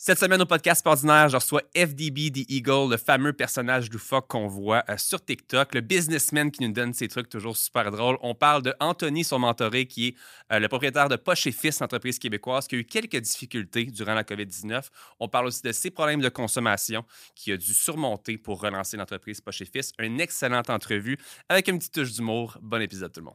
Cette semaine au podcast ordinaire, je reçois FDB The Eagle, le fameux personnage fuck qu'on voit euh, sur TikTok, le businessman qui nous donne ses trucs toujours super drôles. On parle de Anthony, son mentoré, qui est euh, le propriétaire de Poche et Fils, québécoise, qui a eu quelques difficultés durant la COVID-19. On parle aussi de ses problèmes de consommation qu'il a dû surmonter pour relancer l'entreprise Poche et Fils. Une excellente entrevue avec une petite touche d'humour. Bon épisode tout le monde.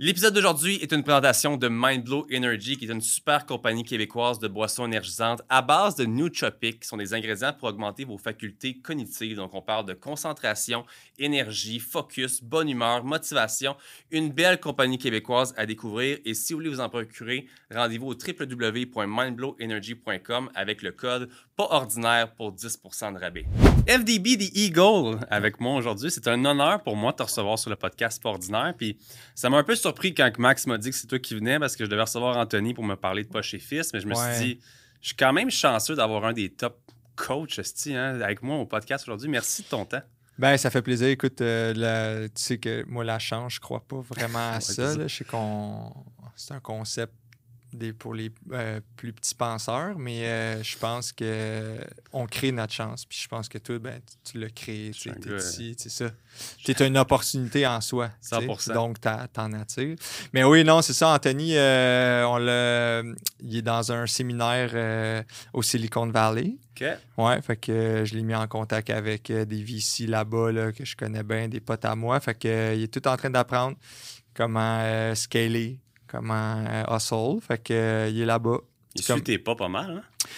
L'épisode d'aujourd'hui est une présentation de Mindblow Energy, qui est une super compagnie québécoise de boissons énergisantes à base de nootropics, qui sont des ingrédients pour augmenter vos facultés cognitives. Donc, on parle de concentration, énergie, focus, bonne humeur, motivation. Une belle compagnie québécoise à découvrir. Et si vous voulez vous en procurer, rendez-vous au www.mindblowenergy.com avec le code pas ordinaire pour 10% de rabais. FDB The Eagle avec moi aujourd'hui. C'est un honneur pour moi de te recevoir sur le podcast Pas ordinaire. Puis ça m'a un peu surpris quand Max m'a dit que c'est toi qui venais parce que je devais recevoir Anthony pour me parler de Poche et Fils. Mais je me Ouais. suis dit, je suis quand même chanceux d'avoir un des top coachs hein, avec moi au podcast aujourd'hui. Merci de ton temps. Ben, ça fait plaisir. Écoute, euh, la- tu sais que moi, la chance, je crois pas vraiment à ça. ça. là. Je sais qu'on. C'est un concept des, pour les euh, plus petits penseurs, mais euh, je pense que on crée notre chance. Puis je pense que toi, ben, tu, tu l'as créé. Tu es ici, c'est ça. Tu une opportunité en soi. tu sais. 100%. Donc, t'en attires. Mais oui, non, c'est ça. Anthony, euh, on il est dans un séminaire au Silicon Valley. OK. Ouais, fait que je l'ai mis en contact avec des VC là-bas là, que je connais bien, des potes à moi. Fait que il est tout en train d'apprendre comment scaler, comment hustle. Fait que euh, il est là-bas. Il suit tes pas pas mal. Hein?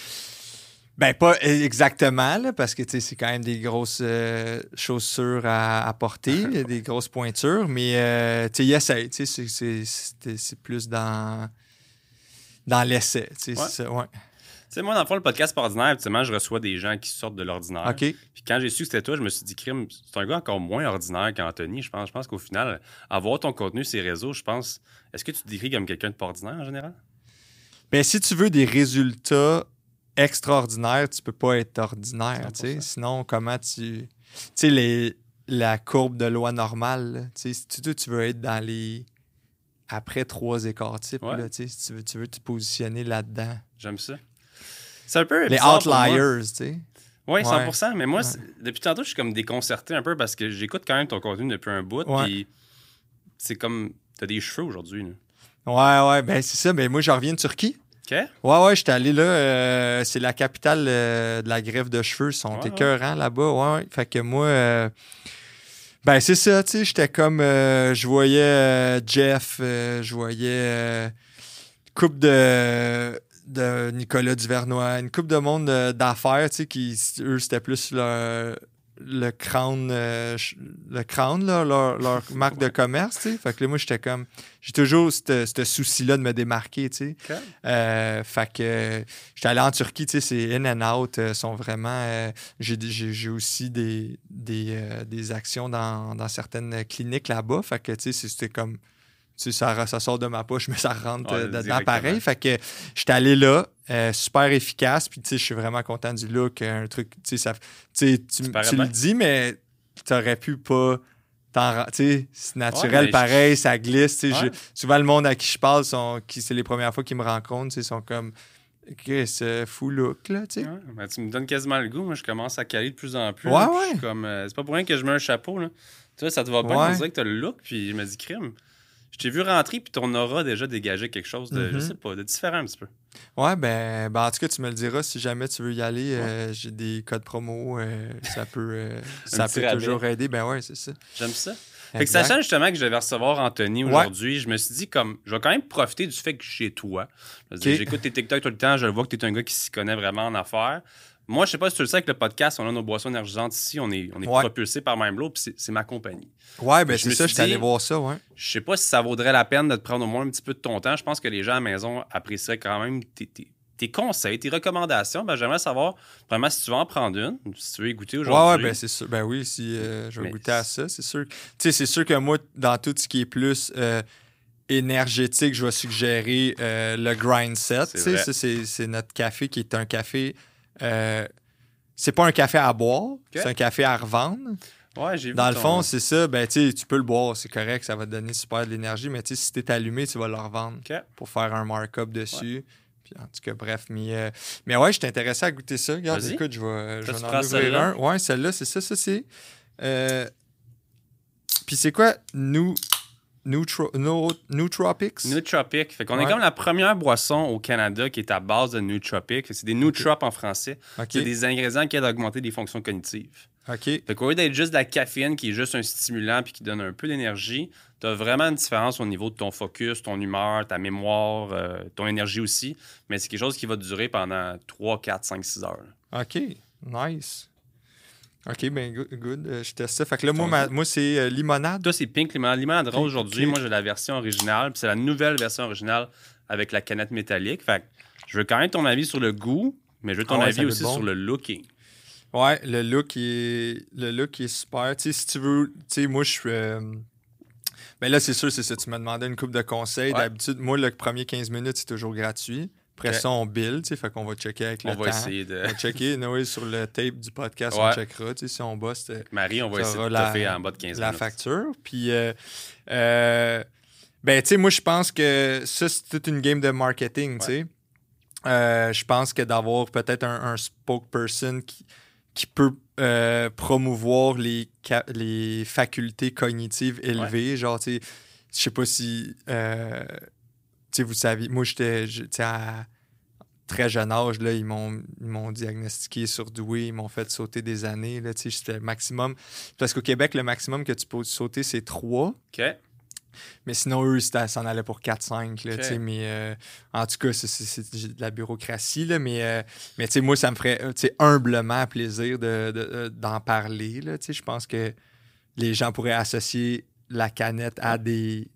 Ben, pas exactement, là, parce que c'est quand même des grosses euh, chaussures à, à porter, des grosses pointures, mais euh, tu sais, il essaie. c'est- plus dans, dans l'essai. Ouais. ouais. Tu sais, moi, dans le fond, le podcast ordinaire, habituellement, je reçois des gens qui sortent de l'ordinaire. OK. Puis quand j'ai su que c'était toi, je me suis dit, crime, c'est un gars encore moins ordinaire qu'Anthony. Je pense, je pense qu'au final, avoir ton contenu sur les réseaux, je pense. Est-ce que tu te décris comme quelqu'un de pas ordinaire en général? Ben, si tu veux des résultats extraordinaires, tu peux pas être ordinaire. tu sais. 100%. Sinon, comment tu. Tu sais, les- la courbe de loi normale, tu sais, si tu, tu veux être dans les. Après trois écarts types, Ouais. là, si tu veux, tu veux te positionner là-dedans. J'aime ça. C'est un peu. Les outliers, tu sais. Oui, Ouais. 100 Mais moi, Ouais. depuis tantôt, je suis comme déconcerté un peu parce que j'écoute quand même ton contenu depuis un bout. Ouais. Puis c'est comme. T'as des cheveux aujourd'hui. Ouais, ouais, ben c'est ça. Ben moi, je reviens de Turquie. OK? Ouais, ouais, j'étais allé là. euh, c'est la capitale euh, de la greffe de cheveux. Ils sont Ouais, ouais. écœurants là-bas. Ouais, ouais. Fait que moi, euh, ben c'est ça, tu sais. J'étais comme. je voyais Jeff, je voyais coupe de, de Nicolas Duvernois, une coupe de monde euh, d'affaires, tu sais, qui, eux, c'était plus leur- le crown, euh, le crown, là, leur, leur marque de commerce, tu sais. Fait que là, moi, j'étais comme. J'ai toujours ce souci-là de me démarquer, tu sais. Euh, fait que j'étais allé en Turquie, tu sais, c'est in and out, sont vraiment. euh, j'ai, aussi des, des, euh, des actions dans, dans certaines cliniques là-bas. Fait que, tu sais, c'était comme. Tu sais, ça, ça sort de ma poche, mais ça rentre euh, dedans pareil. Fait que j'étais allé là, euh, super efficace, puis tu sais, je suis vraiment content du look. Un truc, tu sais, ça- tu tu, Tu tu le bien. dis, mais t'aurais pu pas. t'en ra- Tu sais, c'est naturel Ouais, pareil, ça glisse. tu Ouais. je- souvent, le monde à qui je parle, sont, qui, c'est les premières fois qu'ils me rencontrent, tu sais, sont comme. C'est fou look, là, tu sais. Ouais, ben, tu me donnes quasiment le goût. Moi, je commence à caler de plus en plus. Ouais, là, comme, euh, c'est pas pour rien que je mets un chapeau. Là. Tu vois, ça te va pas. Ouais. On dirait que t'as le look. Puis je me dis, crime. Je t'ai vu rentrer, puis ton aura déjà dégagé quelque chose de, je Mhm. sais pas, de différent un petit peu. Ouais, ben, ben, en tout cas, tu me le diras si jamais tu veux y aller. euh, J'ai des codes promo, euh, ça peut, euh, ça peut toujours aider. Ben ouais, c'est ça. J'aime ça. Fait que sachant justement que je devais recevoir Anthony Ouais. aujourd'hui, je me suis dit comme je vais quand même profiter du fait que je suis chez toi. J'écoute tes TikTok tout le temps, je vois que tu es un gars qui s'y connaît vraiment en affaires. Moi, je sais pas si tu le sais avec le podcast, on a nos boissons énergisantes ici, on est, on est Ouais. propulsé par Mindblow, puis c'est- ma compagnie. Ouais, ben c'est ça, je suis allé voir ça, ouais. Je sais pas si ça vaudrait la peine de te prendre au moins un petit peu de ton temps. Je pense que les gens à la maison apprécieraient quand même tes, tes- tes conseils, tes recommandations. Ben, J'aimerais savoir vraiment si tu veux en prendre une, si tu veux y goûter Ouais, aujourd'hui. ouais, ben c'est sûr. Ben oui, si euh, je vais Mais goûter à ça, c'est sûr. Tu sais, c'est sûr que moi, dans tout ce qui est plus euh, énergétique, je vais suggérer euh, le grind set. C'est notre café qui est un café. Euh, c'est pas un café à boire, c'est un café à revendre. Ouais, j'ai vu. Dans le ton- fond, c'est ça. Ben, tu peux le boire, c'est correct, ça va te donner super de l'énergie, mais si t'es allumé, tu vas le revendre pour faire un markup dessus. Puis en tout cas, bref. Mais, euh, mais ouais, je suis intéressé à goûter ça. Regarde, Vas-y. écoute, je vais, je Toi, vais en ouvrir celle-là? un. Ouais, celle-là, c'est ça, ça, c'est. euh, Puis c'est quoi? Nous. No, nootropics? Nootropic. Fait qu'on Ouais. est comme la première boisson au Canada qui est à base de nootropic. Fait que C'est des nootrops en français. C'est des ingrédients qui aident à augmenter des fonctions cognitives. OK. Fait qu'au lieu d'être juste de la caféine qui est juste un stimulant puis qui donne un peu d'énergie, tu as vraiment une différence au niveau de ton focus, ton humeur, ta mémoire, euh, ton énergie aussi. Mais c'est quelque chose qui va durer pendant 3, 4, 5, 6 heures. OK. Nice. OK, ben good. good. Euh, je teste ça. Fait que là, moi, ma- moi c'est euh, limonade. Toi, c'est Pink Limonade. Limonade Rose aujourd'hui. Moi, j'ai la version originale. puis c'est la nouvelle version originale avec la canette métallique. Fait que je veux quand même ton avis sur le goût, mais je veux ton Ah ouais, avis aussi bon. sur le looking. Ouais, le look est, le look est super. Tu sais, si tu veux, tu sais, moi, je suis. euh, Ben là, c'est sûr, c'est ça. Tu m'as demandé une coupe de conseils. Ouais. D'habitude, moi, le premier 15 minutes, c'est toujours gratuit. Après ça, on build, tu sais, fait qu'on va checker avec le On va essayer de. On va checker, Noé, sur le tape du podcast, on checkera. Tu sais, si on bosse euh, Marie, on va essayer de la- en bas de 15 la minutes. facture. Puis, euh, euh, ben, tu sais, moi, je pense que ça, c'est toute une game de marketing, tu sais. Euh, je pense que d'avoir peut-être un, un spokesperson qui, qui peut euh, promouvoir les, les facultés cognitives élevées, genre, tu sais, je sais pas si, euh, tu sais, vous savez, moi, j'étais, à très jeune âge, là, ils m'ont, diagnostiqué surdoué, ils m'ont fait sauter des années, là, tu sais, c'était le maximum. Parce qu'au Québec, le maximum que tu peux sauter, c'est 3. OK. Mais sinon, eux, ça en allait pour 4-5. là, Ok. tu sais, Mais euh, en tout cas, c'est- de la bureaucratie. Là, mais euh, mais tu sais, moi, ça me ferait humblement plaisir de- euh, d'en parler. Je pense que les gens pourraient associer la canette à des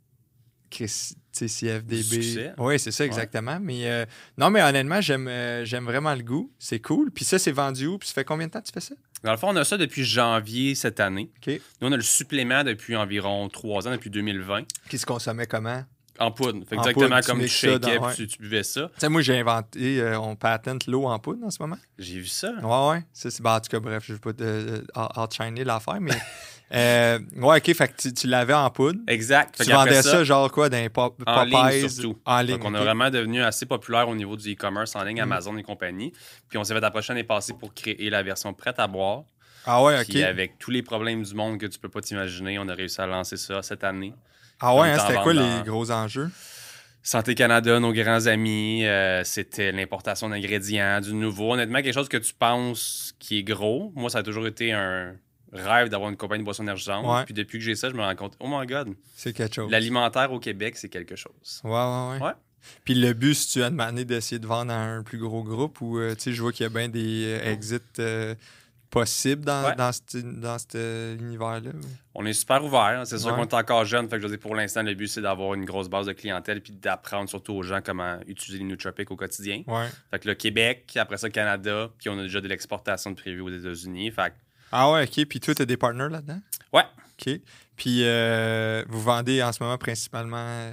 CFDB. Oui, c'est ça, exactement. Mais euh, non, mais honnêtement, j'aime euh, j'aime vraiment le goût. C'est cool. Puis ça, c'est vendu où? Puis ça fait combien de temps que tu fais ça? Dans le fond, on a ça depuis janvier cette année. Nous, on a le supplément depuis environ 3 ans, depuis 2020. Qui se consommait comment? En poudre. Fait En exactement poudre, comme tu dans- puis tu, tu buvais ça. Tu sais, moi, j'ai inventé, euh, on patente l'eau en poudre en ce moment. J'ai vu ça. Ouais, ouais. Ça, c'est, ben, en tout cas, bref, je ne veux pas outshiner l'affaire, mais. euh, ouais, ok, fait que tu, tu l'avais en poudre. Exact. Tu vendais ça, genre quoi, dans pop, en ligne surtout. En ligne. Donc, on est vraiment devenu assez populaire au niveau du e-commerce en ligne, Mm. Amazon et compagnie. Puis on s'est fait la prochaine est passée pour créer la version prête à boire. Ah ouais, ok. Puis avec tous les problèmes du monde que tu peux pas t'imaginer, on a réussi à lancer ça cette année. Ah ouais, hein, c'était quoi les gros enjeux? Santé Canada, nos grands amis, euh, c'était l'importation d'ingrédients, du nouveau. Honnêtement, quelque chose que tu penses qui est gros. Moi, ça a toujours été un rêve d'avoir une compagnie de boissons énergisantes. Ouais. Puis depuis que j'ai ça, je me rends compte, oh my God, C'est quelque chose. l'alimentaire au Québec, c'est quelque chose. Ouais, ouais, ouais. Ouais. Puis le but, si tu as demandé d'essayer de vendre à un plus gros groupe ou, euh, tu sais, je vois qu'il y a bien des euh, exits euh, possibles dans, Ouais. dans, cet, dans cet, univers-là. On est super ouvert. C'est sûr qu'on est encore jeune. Fait que je dire, pour l'instant, le but, c'est d'avoir une grosse base de clientèle puis d'apprendre surtout aux gens comment utiliser les nootropics au quotidien. Fait que le Québec, après ça, le Canada, puis on a déjà de l'exportation de prévu aux États-Unis. Fait que Ah ouais, ok. Puis toi, tu as des partners là-dedans? Ouais. Ok. Puis euh, vous vendez en ce moment principalement.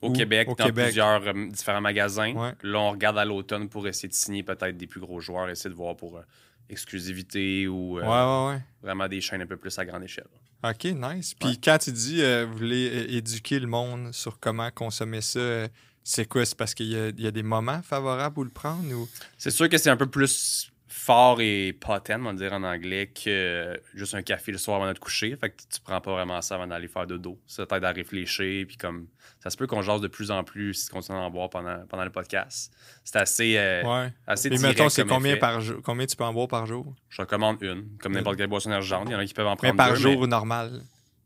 Au Où? Québec, Au dans Québec. plusieurs euh, différents magasins. Ouais. Là, on regarde à l'automne pour essayer de signer peut-être des plus gros joueurs, essayer de voir pour euh, exclusivité ou Ouais, ouais, ouais. vraiment des chaînes un peu plus à grande échelle. OK, nice. Puis quand tu dis vous voulez éduquer le monde sur comment consommer ça, c'est quoi? C'est parce qu'il y, a- il y a des moments favorables où le prendre ou? C'est sûr que c'est un peu plus fort et potent, on va dire en anglais, que juste un café le soir avant de te coucher. Fait que tu prends pas vraiment ça avant d'aller faire dodo. Ça t'aide à réfléchir, puis comme ça se peut qu'on jase de plus en plus si tu continues à en boire pendant, pendant le podcast. C'est assez, euh, Ouais. assez direct mettons, c'est combien effet. par jour? Combien tu peux en boire par jour? Je recommande une, comme n'importe quelle boisson énergisante. Il y en a qui peuvent en Mais prendre par deux, jour mais normal.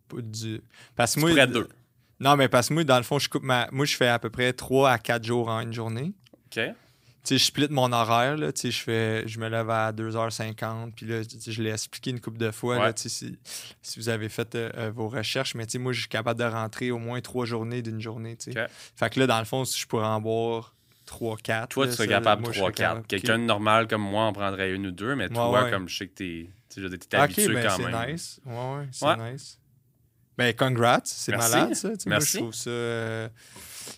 Pas du... Parce que moi, pourrais deux. Non, mais parce que moi, dans le fond, je coupe ma. Moi, je fais à peu près 3 à 4 jours en une journée. OK? Je split mon horaire, là, je fais, je me lève à 2h50, puis là, je l'ai expliqué une couple de fois, Ouais. si, si vous avez fait euh, euh, vos recherches, mais moi, je suis capable de rentrer au moins trois journées d'une journée, tu sais. Ok. Fait que là, dans le fond, si je pourrais en boire 3, 4. Toi, tu serais capable 3-4. Quelqu'un de normal comme moi en prendrait une ou deux, mais Ouais, toi, ouais. comme je sais que t'es t'es Ok, habitué ben quand c'est même. nice. Ouais, ouais, c'est nice. Ben, congrats, c'est Merci. malade, ça. Sais, moi, Merci. je trouve ça... euh,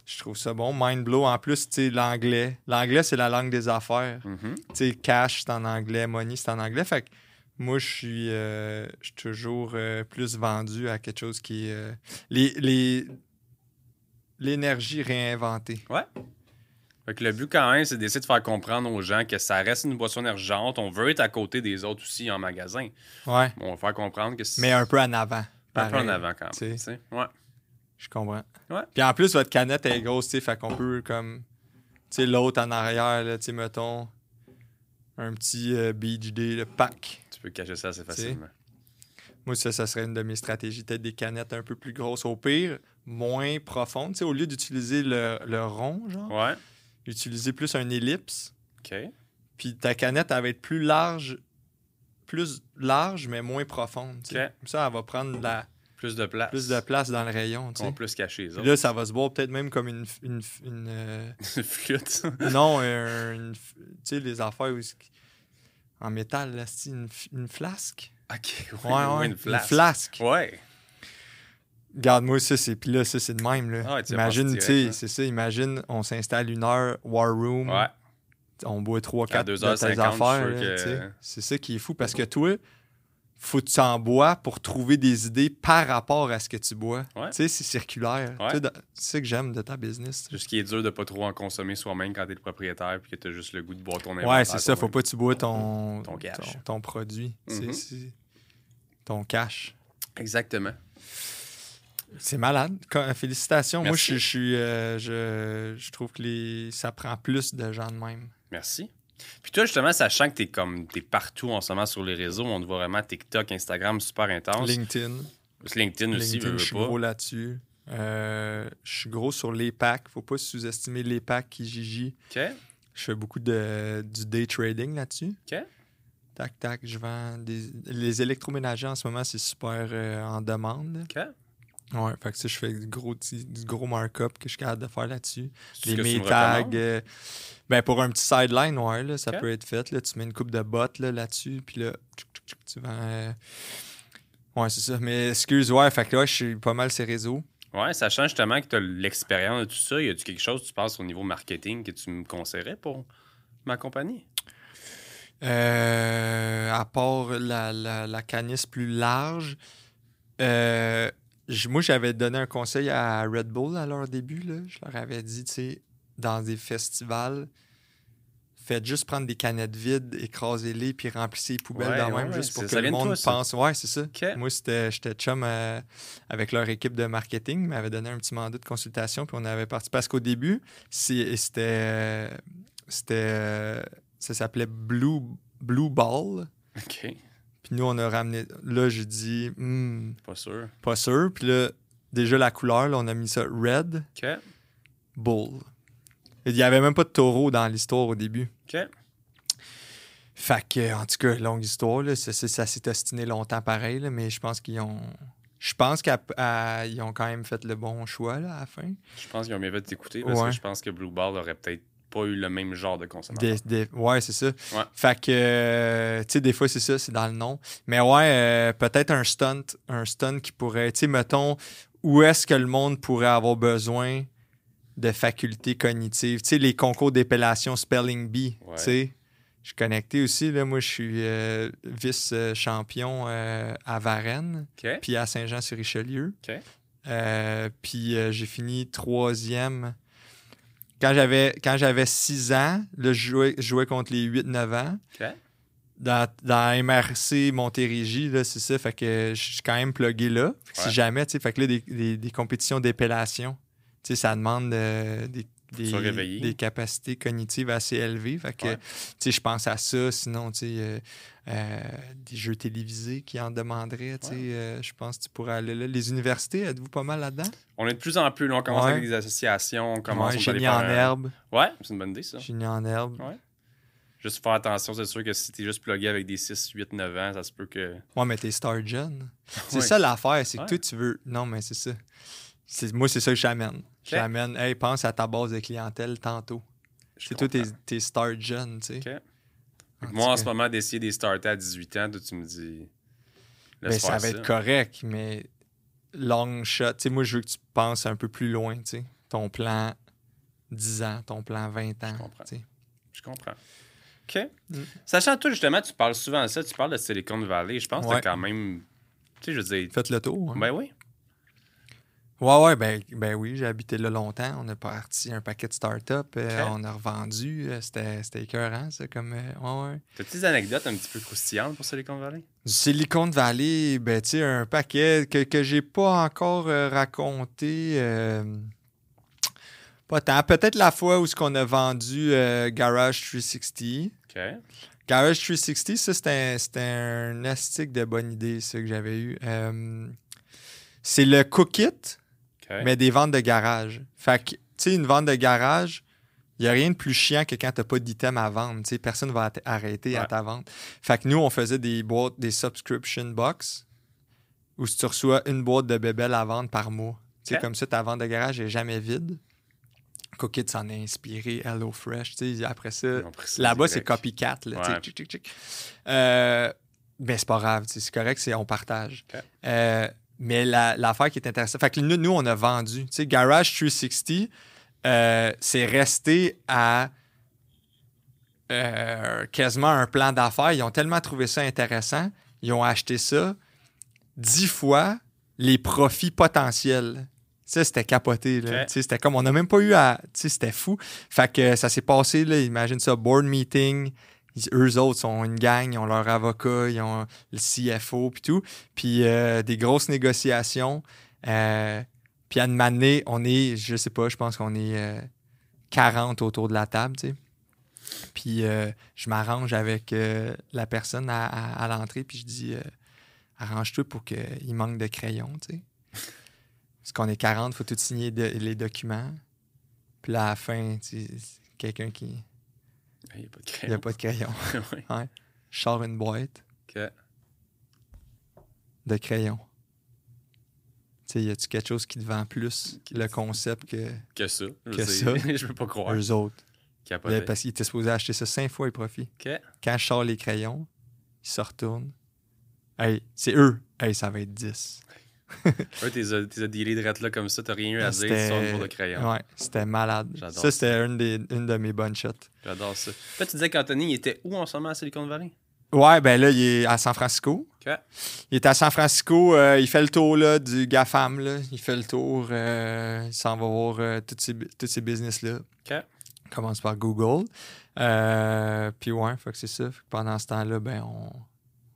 je trouve ça bon. Mind blow. En plus, tu sais, l'anglais. L'anglais, c'est la langue des affaires. Tu sais, cash, c'est en anglais, money, c'est en anglais. Fait que Moi, je suis, euh, je suis toujours euh, plus vendu à quelque chose qui est. les, les- l'énergie réinventée. Fait que le but, quand même, c'est d'essayer de faire comprendre aux gens que ça reste une boisson énergisante. On veut être à côté des autres aussi en magasin. Ouais. On va faire comprendre que c'est Mais un peu en avant. Un peu en avant quand même. tu sais. tu sais. Ouais. Je comprends. Ouais. Puis en plus, votre canette est grosse, tu sais, fait qu'on peut comme. Tu sais, l'autre en arrière, tu sais, mettons. Un petit euh, Day, le pack. Tu peux cacher ça assez facilement. Moi, ça, ça serait une de mes stratégies. Peut-être des canettes un peu plus grosses. Au pire, moins profondes. Tu sais, au lieu d'utiliser le, le rond, genre, Ouais. utiliser plus un ellipse. OK. Puis ta canette, elle va être plus large, plus large, mais moins profonde. tu sais. Ok. Comme ça, elle va prendre la, Plus de place. plus de place dans le rayon. On plus cacher les autres. là, ça va se boire peut-être même comme une. une, une, euh, Flûte. non, une, tu sais, les affaires où en métal, là, c'est une, une flasque? OK. Ouais, ouais. une flasque. flasque. Ouais. Regarde-moi ça, c'est. Puis là, ça, c'est de même. Là. Ah imagine, tu sais, hein. c'est ça. Imagine, on s'installe une heure, War Room. Ouais. On boit 3 À 4 de tes 2h50, je suis affaires. tu. C'est ça qui est fou parce que toi, faut que tu en bois pour trouver des idées par rapport à ce que tu bois. Ouais. Tu sais, c'est circulaire. Ouais. Tu sais, dans- C'est ça que j'aime de ta business. C'est ce qui est dur de pas trop en consommer soi-même quand t'es le propriétaire puis que t'as juste le goût de boire ton inventaire. Ouais, c'est ça. Faut pas que tu bois ton, Ton cash. ton, ton produit. Tu Mhm. c'est- Ton cash. Exactement. C'est malade. Félicitations. Moi, je, je suis. euh, je, je trouve que les, ça prend plus de gens de même. Merci. Puis toi, justement, sachant que t'es comme t'es partout en ce moment sur les réseaux, on te voit vraiment TikTok, Instagram, super intense. LinkedIn. LinkedIn aussi, LinkedIn, je suis gros là-dessus. Euh, je suis gros sur les packs. Faut pas sous-estimer les packs qui Kijiji. OK. Je fais beaucoup de, du day trading là-dessus. OK. Tac, tac, je vends des... Les électroménagers en ce moment, c'est super euh, en demande. OK. Ouais, fait que ça, je fais du gros, du gros markup que je suis capable de faire là-dessus. Les ce que tu me tags. Ben pour un petit sideline, ouais, là, ça peut être fait. Là, tu mets une coupe de bottes là, là-dessus, puis là, tu vends. euh, Ouais, c'est ça. Mais excuse, ouais, fait que là, je suis pas mal ces réseaux. Ouais, sachant justement que tu as l'expérience de tout ça, y a-tu quelque chose, tu penses, au niveau marketing que tu me conseillerais pour ma compagnie? Euh, à part la, la, la canisse plus large, euh, moi, j'avais donné un conseil à Red Bull à leur début. Là. Je leur avais dit, tu sais, dans des festivals, faites juste prendre des canettes vides, écrasez-les, puis remplissez les poubelles Ouais, dans ouais, même, ouais, juste pour que le monde toi, pense. Ouais, c'est ça. Moi, j'étais chum euh, avec leur équipe de marketing. Ils m'avaient donné un petit mandat de consultation, puis on avait parti. Parce qu'au début, c'était. euh, c'était euh, ça s'appelait Blue, Blue Ball. OK. Puis nous, on a ramené. Là, j'ai dit, Hmm, Pas sûr. pas sûr. Puis là, déjà la couleur, là, on a mis ça Red OK. Bull. Il n'y avait même pas de taureau dans l'histoire au début. OK. Fait que, en tout cas, longue histoire, là, ça, ça- ça s'est ostiné longtemps pareil, là, mais je pense qu'ils ont. Je pense qu'ils ont quand même fait le bon choix là, à la fin. Je pense qu'ils ont bien fait de t'écouter parce Ouais. que je pense que Blue Ball aurait peut-être pas eu le même genre de consommateur. Des- des- ouais, c'est ça. Ouais. Fait que, euh, tu sais, des fois, c'est ça, c'est dans le nom. Mais ouais, euh, peut-être un stunt, un stunt qui pourrait, tu sais, mettons, où est-ce que le monde pourrait avoir besoin de facultés cognitives? Tu sais, les concours d'épellation Spelling Bee, Ouais. tu sais. Je suis connecté aussi, là. Moi, je suis euh, vice-champion euh, à Varennes, puis à Saint-Jean-sur-Richelieu. Euh, puis j'ai fini troisième. Quand j'avais, quand j'avais 6 ans, là, je jouais, je jouais contre les 8-9 ans. Dans, dans MRC Montérégie, là, c'est ça. Fait que je suis quand même plugué là. Ouais. Si jamais, tu sais, fait que là, des, des- des compétitions d'épellation, sais, ça demande euh, des, capacités cognitives assez élevées. Fait que, Ouais. tu sais, je pense à ça. Sinon, tu sais, euh, euh, des jeux télévisés qui en demanderaient, tu sais, je pense que tu pourrais aller là. Les universités, êtes-vous pas mal là-dedans? On est de plus en plus, là, on commence Ouais. avec des associations, on commence génie en un- herbe. Ouais, c'est une bonne idée, ça. Génie en herbe. Ouais. Juste faire attention, c'est sûr que si t'es juste plugué avec des 6, 8, 9 ans, ça se peut que. Ouais, mais t'es star jeune. C'est Ouais. ça l'affaire, c'est que Ouais. toi, tu veux. Non, mais c'est ça. Moi, c'est ça que j'amène. J'amène, hey, pense à ta base de clientèle tantôt. Je C'est toi, t'es comprends. t'es star jeune, tu sais. En que Moi, en ce moment, d'essayer des starter à 18 ans, toi, tu me dis. Ben, ça va être correct, mais long shot. Tu sais, moi, je veux que tu penses un peu plus loin, tu sais. Ton plan 10 ans, ton plan 20 ans. comprends. tu sais. Je comprends. OK. Mm. Sachant, toi, justement, tu parles souvent de ça, tu parles de Silicon Valley. Je pense que Ouais. t'as quand même. Tu sais, je veux dire. Faites le tour. hein. Ben oui. Ouais, ouais, ben, ben oui, j'ai habité là longtemps. On a parti un paquet de startups. euh. On a revendu. euh, C'était c'était écœurant, ça. Comme, euh, ouais, ouais. T'as-tu des anecdotes un petit peu croustillantes pour Silicon Valley? Du Silicon Valley, ben, tu sais, un paquet que, que j'ai pas encore euh, raconté. pas tant. Peut-être la fois où ce qu'on a vendu Garage 360. OK. Garage 360, ça, c'était un, c'était un astique de bonne idée, ça, que j'avais eu. C'est le Cookit, Mais des ventes de garage. Fait que, tu sais, une vente de garage, il n'y a rien de plus chiant que quand tu n'as pas d'item à vendre. Tu sais, personne ne va arrêter à ta vente. Fait que nous, on faisait des boîtes, des subscription box, où si tu reçois une boîte de bébelles à vendre par mois. Tu sais, Ok. comme ça, ta vente de garage n'est jamais vide. Cookit s'en est inspiré, HelloFresh. Tu sais, après ça, là-bas, c'est copycat. Là, Ouais. tchic, tchic, tchic. Euh, ben, c'est pas grave, c'est correct, c'est on partage. Euh, mais la- l'affaire qui est intéressante, fait que nous, nous, on a vendu. Tu sais, Garage 360, euh, c'est resté à euh, quasiment un plan d'affaires. Ils ont tellement trouvé ça intéressant, ils ont acheté ça dix fois les profits potentiels. Ça, c'était capoté. C'était comme, on n'a même pas eu à. C'était fou. Fait que ça s'est passé, là, imagine ça, board meeting. Eux autres sont une gang, ils ont leur avocat, ils ont le CFO, puis tout. Puis euh, des grosses négociations. Euh, puis à une manée, on est, je sais pas, je pense qu'on est euh, 40 autour de la table, tu sais. Puis euh, je m'arrange avec euh, la personne à, l'entrée, puis je dis euh, arrange-toi pour qu'il manque de crayons, tu sais. Parce qu'on est 40, il faut tout signer les documents. Puis à la fin, tu sais, quelqu'un qui. Il n'y a pas de Il n'y crayon. a pas de crayon. Ouais. Je sors une boîte de crayons. Tu sais, y a-tu quelque chose qui te vend plus le concept que Que ça. Je Que veux ça? je peux pas croire. eux autres? Capoté. Parce qu'il était supposé acheter ça cinq fois les profits. OK. Quand je sors les crayons, ils se retournent. Hey, c'est eux. Hey, ça va être 10. Eux, t'es a- t'es a dealé de là comme ça, t'as rien eu à dire, C'était- tu sors pour le crayon. Ouais, c'était malade. J'adore Ça, c'était une, des- une de mes bonnes shots. J'adore ça. Là, tu disais qu'Anthony, il était où en ce moment à Silicon Valley? Ouais, ben là, il est à San Francisco. Il est à San Francisco, euh, il fait le tour là, du GAFAM. Là. Il fait le tour, euh, il s'en va voir euh, tous ces, ces business-là. OK. Il commence par Google. Euh, puis ouais, fait que c'est ça. Fait que pendant ce temps-là, ben on...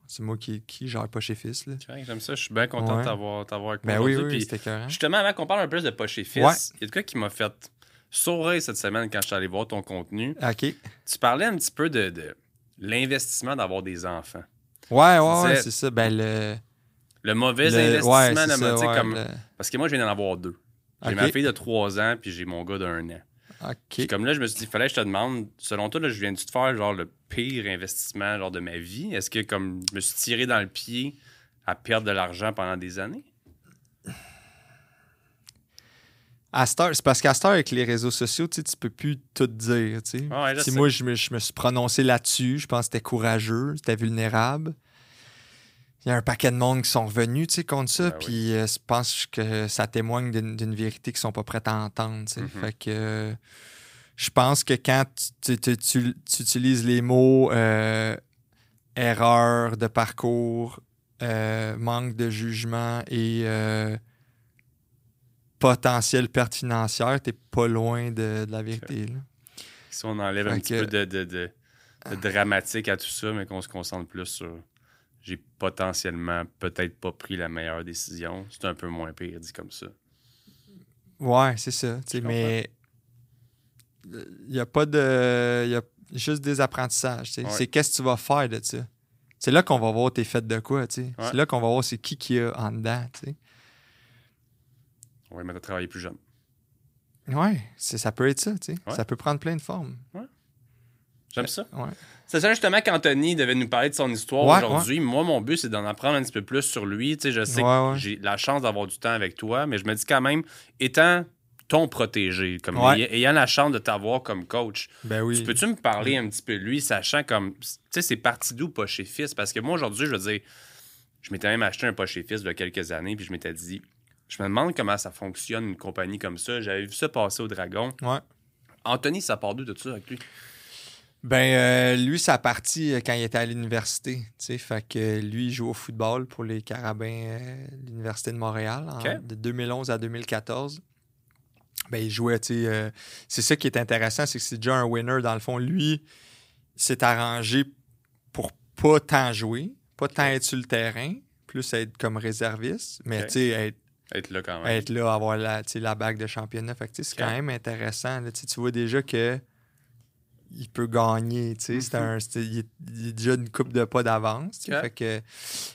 c'est moi qui, qui gère chez Fils. J'aime ça. Je suis bien content Ouais. de t'avoir t'avoir avec Ben moi oui, aujourd'hui. oui, Puis, c'était. Justement, avant qu'on parle un peu de Poche et Fils, Ouais. il y a de quoi qui m'a fait sourire cette semaine quand je suis allé voir ton contenu. OK. Tu parlais un petit peu de, de l'investissement d'avoir des enfants. Ouais, ouais, c'est ça. Ben le. Le mauvais le- investissement, ouais, ça, comme... le- Parce que moi, je viens d'en avoir deux. J'ai ma fille de 3 ans, puis j'ai mon gars d'un an. Comme là, je me suis dit, fallait que je te demande, selon toi, là, je viens-tu de faire genre le pire investissement genre, de ma vie? Est-ce que comme je me suis tiré dans le pied à perdre de l'argent pendant des années? C'est parce qu'à avec les réseaux sociaux, tu tu peux plus tout dire. tu sais. Ouais, moi, je me, je me suis prononcé là-dessus, je pense que c'était courageux, c'était vulnérable. Il y a un paquet de monde qui sont revenus tu sais, contre ça, Ben oui. puis euh, je pense que ça témoigne d'une vérité qu'ils sont pas prêts à entendre. tu sais. Mhm. Fait que euh, je pense que quand tu, tu- tu- tu utilises les mots euh, erreur de parcours, manque de jugement et potentielle perte financière, t'es pas loin de, de la vérité. là. Si on enlève un petit peu de, de- de- de dramatique à tout ça, mais qu'on se concentre plus sur j'ai potentiellement peut-être pas pris la meilleure décision, c'est un peu moins pire dit comme ça. Ouais, c'est ça. mais il n'y a pas de. Il y a juste des apprentissages. Ouais. C'est qu'est-ce que tu vas faire de ça? C'est là qu'on va voir tes fêtes de quoi. Ouais. C'est là qu'on va voir c'est qui qui y a en dedans. On va mettre à travailler plus jeune. Ouais, c'est- ça peut être ça. tu sais. Ouais. Ça peut prendre plein de formes. J'aime ça. Ouais. C'est ça justement qu'Anthony devait nous parler de son histoire Ouais, aujourd'hui. Moi, mon but, c'est d'en apprendre un petit peu plus sur lui. Tu sais, je sais que j'ai la chance d'avoir du temps avec toi, mais je me dis quand même, étant ton protégé, comme ayant la chance de t'avoir comme coach, Ben oui. tu peux-tu me parler un petit peu de lui, sachant comme, tu sais, c'est parti d'où Poche et Fils? Parce que moi, aujourd'hui, je veux dire, je m'étais même acheté un Poche et Fils il y a quelques années, puis je m'étais dit, je me demande comment ça fonctionne, une compagnie comme ça. J'avais vu ça passer au Dragon. Ouais. Anthony, ça part d'où de ça avec lui? Ben, euh, lui, ça a parti euh, quand il était à l'université. Fait que lui, il joue au football pour les Carabins euh, de l'Université de Montréal en- de 2011 à 2014. Ben, il jouait, euh, c'est ça qui est intéressant, c'est que c'est déjà un winner. Dans le fond, lui, s'est arrangé pour pas tant jouer, pas tant être sur le terrain, plus être comme réserviste, mais Ok. tu sais, être Être là quand même. être là, avoir la, la bague de championnat. Fait c'est quand même intéressant. là. Tu vois déjà que il peut gagner. tu sais. C'est Mhm. un- c'est- il, est, il est déjà une coupe de pas d'avance. Fait que,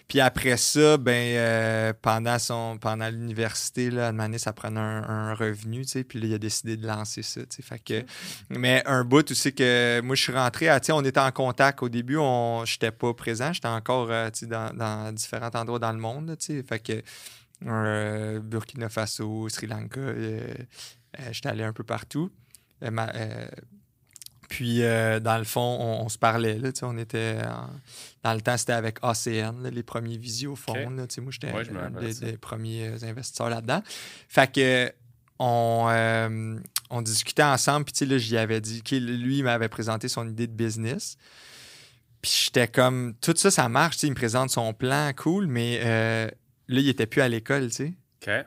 puis après ça, ben, euh, pendant, son, pendant l'université, là, à un moment donné, ça prenait un, un revenu. tu sais, Puis là, il a décidé de lancer ça. tu sais. Fait que, mais un bout aussi que moi, je suis rentré, à, tu sais, on était en contact. Au début, je n'étais pas présent. J'étais encore euh, tu sais, dans, dans différents endroits dans le monde. là, tu sais. Fait que euh, Burkina Faso, Sri Lanka, euh, j'étais allé un peu partout. Ma- puis, euh, dans le fond, on, on se parlait. Là, on était en- Dans le temps, c'était avec ACN, là, les premiers visiophones. là, sais, moi, j'étais Ouais, un des, premiers investisseurs là-dedans. Fait que on, euh, on discutait ensemble, puis là, j'y avais dit, que lui, il m'avait présenté son idée de business. Puis j'étais comme, tout ça, ça marche, il me présente son plan, cool, mais euh, là, il était plus à l'école, tu sais. OK.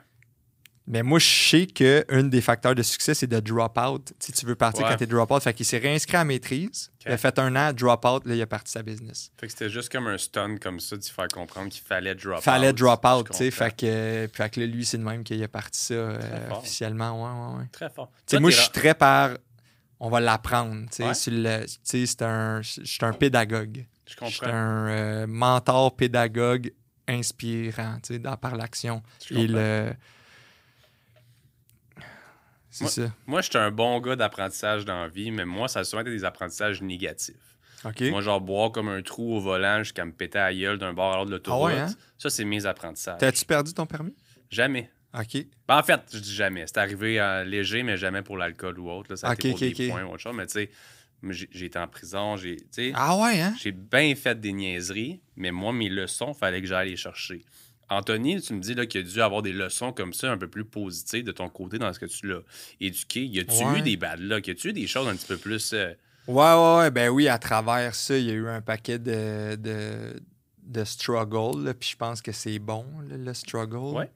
Mais moi, je sais qu'un des facteurs de succès, c'est de drop out. Si tu veux partir Ouais. quand t'es drop out, fait qu'il s'est réinscrit à maîtrise. Il a fait un an, drop out, là, il a parti sa business. Fait que c'était juste comme un stun comme ça, d'y faire comprendre qu'il fallait drop Fallait out. drop out, tu sais. comprends. Fait que, fait que là, lui, c'est le même qu'il a parti ça euh, officiellement. Ouais, ouais, ouais. Très fort. Moi, je suis très par. On va l'apprendre. tu sais, c'est un, je suis un pédagogue. Je Je suis comprends. un euh, mentor pédagogue inspirant, tu sais, par l'action. Je Et comprends. le. C'est Moi- ça. Moi, j'étais un bon gars d'apprentissage dans la vie, mais moi, ça a souvent été des apprentissages négatifs. Moi, genre, boire comme un trou au volant jusqu'à me péter à la gueule d'un bord à l'autre de l'autoroute. Ah ouais, hein? Ça, c'est mes apprentissages. T'as-tu perdu ton permis? Jamais. OK. Ben, en fait, je dis jamais. C'est arrivé euh, léger, mais jamais pour l'alcool ou autre. là. Ça a été pour des points ou autre chose. Mais tu sais, j'ai été en prison. J'ai Ah ouais, hein? j'ai bien fait des niaiseries, mais moi, mes leçons, fallait que j'aille les chercher. Anthony, tu me dis qu'il a dû avoir des leçons comme ça, un peu plus positives de ton côté dans ce que tu l'as éduqué. Y a-tu Ouais. eu des bad luck? Y a-tu eu des choses un petit peu plus. euh, Ouais, ouais, ouais. Ben oui, à travers ça, il y a eu un paquet de, de, de struggle. Puis je pense que c'est bon, là, le struggle. Ouais.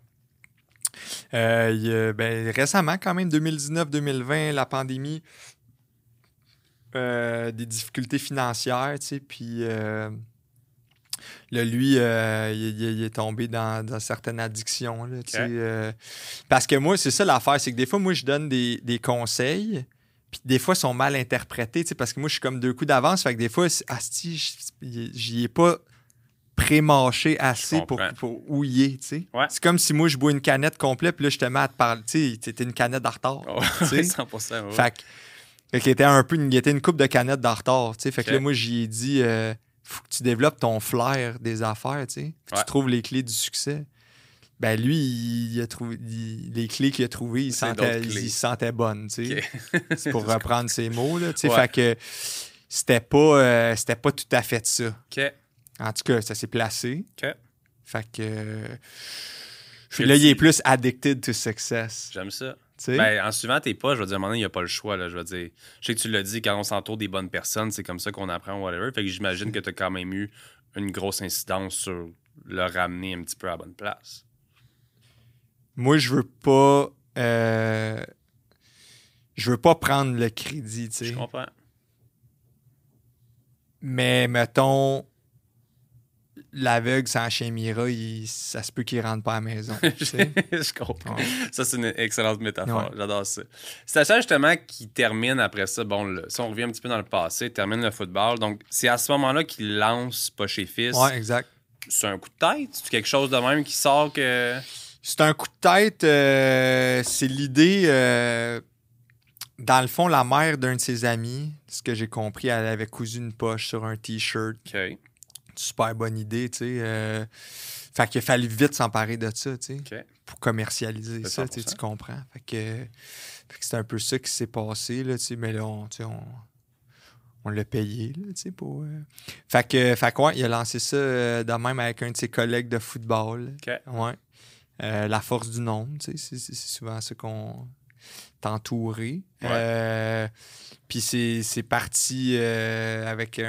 Euh, il y a- ben, récemment, quand même, 2019-2020, la pandémie, euh, des difficultés financières, tu sais, puis là, lui, euh, il, il- il est tombé dans, dans certaines addictions, là, euh, parce que moi, c'est ça l'affaire, c'est que des fois, moi, je donne des, des conseils, puis des fois, ils sont mal interprétés, parce que moi, je suis comme deux coups d'avance, fait que des fois, asti, j- j'y ai pas pré-mâché assez pour, pour est, tu sais. Ouais. C'est comme si moi, je bois une canette complète, puis là, je te mets à te parler, tu sais, c'était une canette en retard. oh, tu sais. 100%. ouais. Fait que- fait qu'il était un peu une, il était une coupe de canettes en retard, tu sais. Fait que là, moi, j'y ai dit, euh, faut que tu développes ton flair des affaires, tu sais. Que Ouais. Tu trouves les clés du succès. Ben lui, il, il a trouvé il- les clés qu'il a trouvées, il sentait, il, sentait bonnes, tu sais. C'est pour reprendre ses mots, là, tu sais. Ouais. Fait que c'était pas, euh, c'était pas tout à fait ça. OK. En tout cas, ça s'est placé. OK. Fait que... euh, Puis Puis là, il est plus addicted to success, J'aime ça. Ben, en suivant tes pas, je veux dire, à un moment donné, il n'y a pas le choix. Là, je veux dire, je sais que tu l'as dit, quand on s'entoure des bonnes personnes, c'est comme ça qu'on apprend, whatever. Fait que j'imagine que tu as quand même eu une grosse incidence sur le ramener un petit peu à la bonne place. moi, je veux pas. euh, je veux pas prendre le crédit, tu sais. Je comprends. Mais mettons, l'aveugle sans chien Mira, il- ça se peut qu'il rentre pas à la maison. tu sais. je comprends. Ouais. Ça, c'est une excellente métaphore. Ouais. J'adore ça. C'est ça, justement, qui termine après ça. Bon, le- si on revient un petit peu dans le passé, termine le football. Donc, c'est à ce moment-là qu'il lance Pas chez Fils. ouais, exact. C'est un coup de tête? C'est quelque chose de même qui sort que. C'est un coup de tête. euh, c'est l'idée. euh, dans le fond, la mère d'un de ses amis, ce que j'ai compris, elle avait cousu une poche sur un T-shirt. OK. Super bonne idée, tu sais. euh, fait qu'il a fallu vite s'emparer de ça, tu sais. Pour commercialiser ça, tu sais, 100%. tu comprends. Fait que, c'est un peu ça qui s'est passé, là, tu sais, mais là, on, tu sais, on, on l'a payé, là, tu sais, pour... euh, Fait que, fait que, ouais, il a lancé ça euh, de même avec un de ses collègues de football. Ouais. La force du nombre, tu sais, c'est- souvent ça qu'on... t'entourer. Ouais. Euh, puis c'est c'est parti euh, avec un,